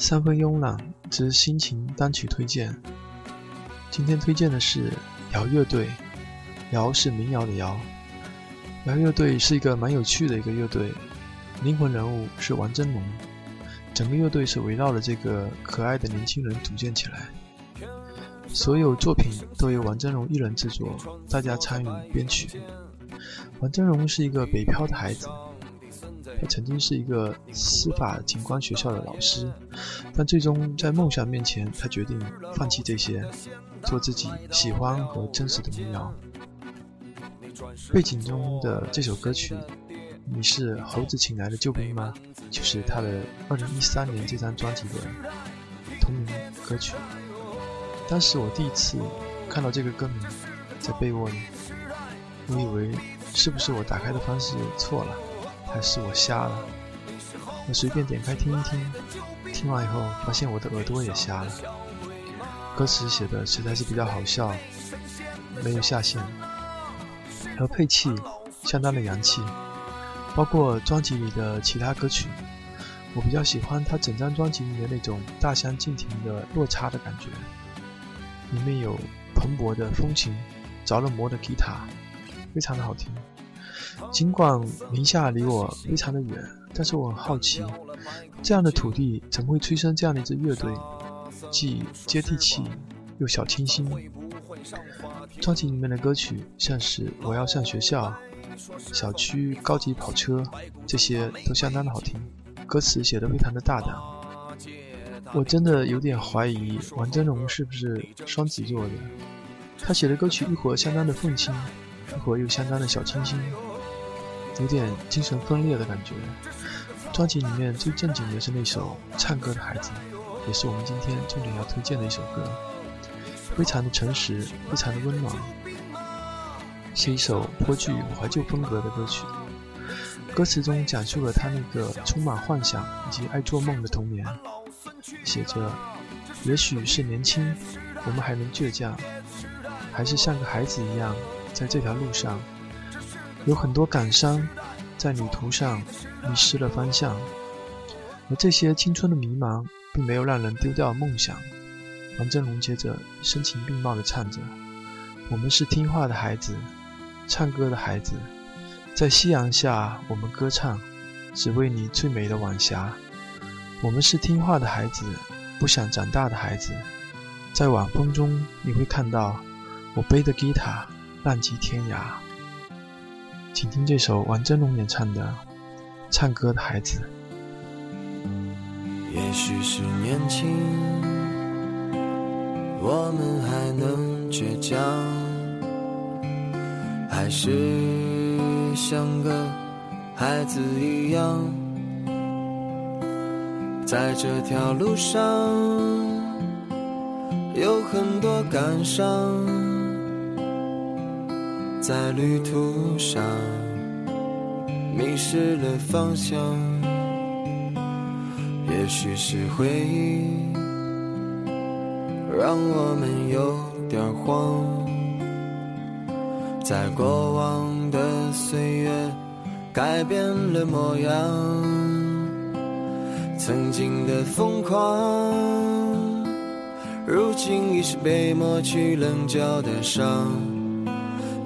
三分慵懒之心情单曲推荐。今天推荐的是瑶乐队，瑶是民谣的瑶。瑶乐队是一个蛮有趣的一个乐队，灵魂人物是王真龙，整个乐队是围绕着这个可爱的年轻人组建起来。所有作品都由王真龙一人制作，大家参与编曲。王真龙是一个北漂的孩子。他曾经是一个司法警官学校的老师，但最终在梦想面前，他决定放弃这些，做自己喜欢和真实的民谣。背景中的这首歌曲《你是猴子请来的救兵吗》，就是他的2013年这张专辑的同名歌曲。当时我第一次看到这个歌名，在被窝里，我以为是不是我打开的方式错了。还是我瞎了？我随便点开听一听，听完以后发现我的耳朵也瞎了。歌词写的实在是比较好笑，没有下限，和配器相当的洋气。包括专辑里的其他歌曲，我比较喜欢他整张专辑里面那种大相径庭的落差的感觉。里面有蓬勃的风情，着了魔的吉他，非常的好听。尽管宁夏离我非常的远，但是我很好奇，这样的土地怎么会催生这样的一支乐队，既接地气又小清新。专辑里面的歌曲像是《我要上学校》《小区高级跑车》，这些都相当的好听，歌词写的非常的大胆。我真的有点怀疑王真龙是不是双子座的，他写的歌曲一会儿相当的愤青，一会儿又相当的小清新。有点精神分裂的感觉。专辑里面最正经的是那首《唱歌的孩子》，也是我们今天重点要推荐的一首歌，非常的诚实，非常的温暖，是一首颇具怀旧风格的歌曲。歌词中讲述了他那个充满幻想以及爱做梦的童年，写着：“也许是年轻，我们还能倔强，还是像个孩子一样，在这条路上。”有很多感伤，在旅途上迷失了方向，而这些青春的迷茫，并没有让人丢掉梦想。王振龙接着声情并茂地唱着：“我们是听话的孩子，唱歌的孩子，在夕阳下我们歌唱，只为你最美的晚霞。我们是听话的孩子，不想长大的孩子，在晚风中你会看到我背的吉他，浪迹天涯。”请听这首王真龙演唱的《唱歌的孩子》。也许是年轻，我们还能倔强，还是像个孩子一样，在这条路上有很多感伤。在旅途上迷失了方向，也许是回忆让我们有点慌。在过往的岁月改变了模样，曾经的疯狂，如今已是被抹去棱角的伤。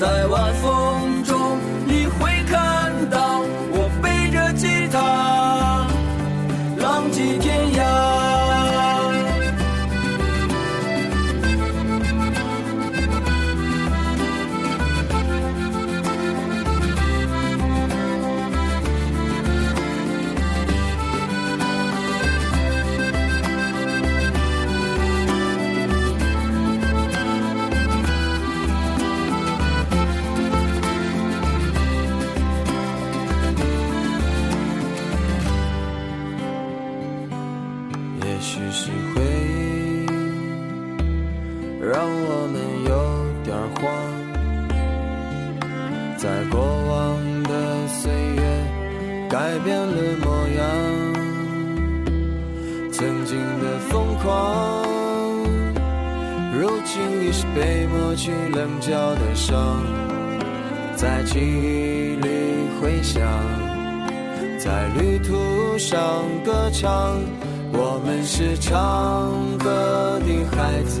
在晚风让我们有点慌。在过往的岁月改变了模样，曾经的疯狂，如今已是被抹去棱角的伤，在记忆里回响，在旅途上歌唱。我们是唱歌的孩子，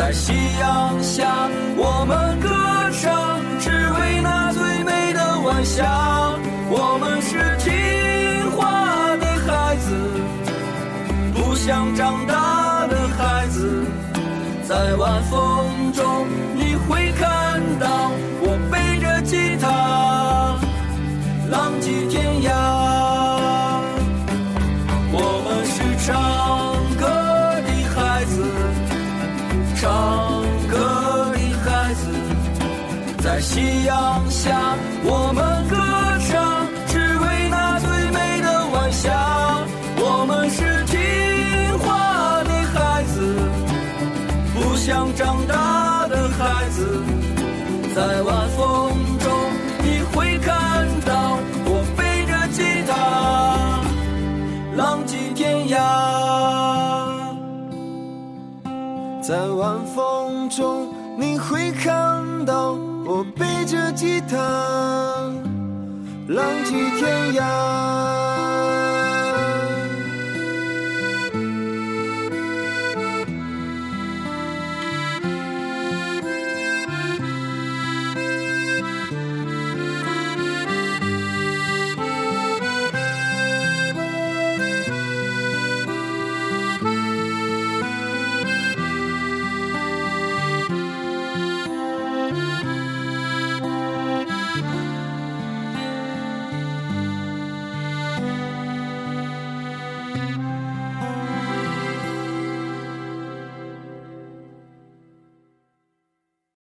在夕阳下我们歌唱，只为那最美的晚霞。我们是听话的孩子，不想长大的孩子，在晚风中你会看到我背着吉他。浪迹天涯，在夕阳下我们歌唱，只为那最美的晚霞。我们是听话的孩子，不想长大的孩子，在晚风中你会看到我背着吉他，浪迹天涯。在晚风中，你会看到我背着吉他，浪迹天涯。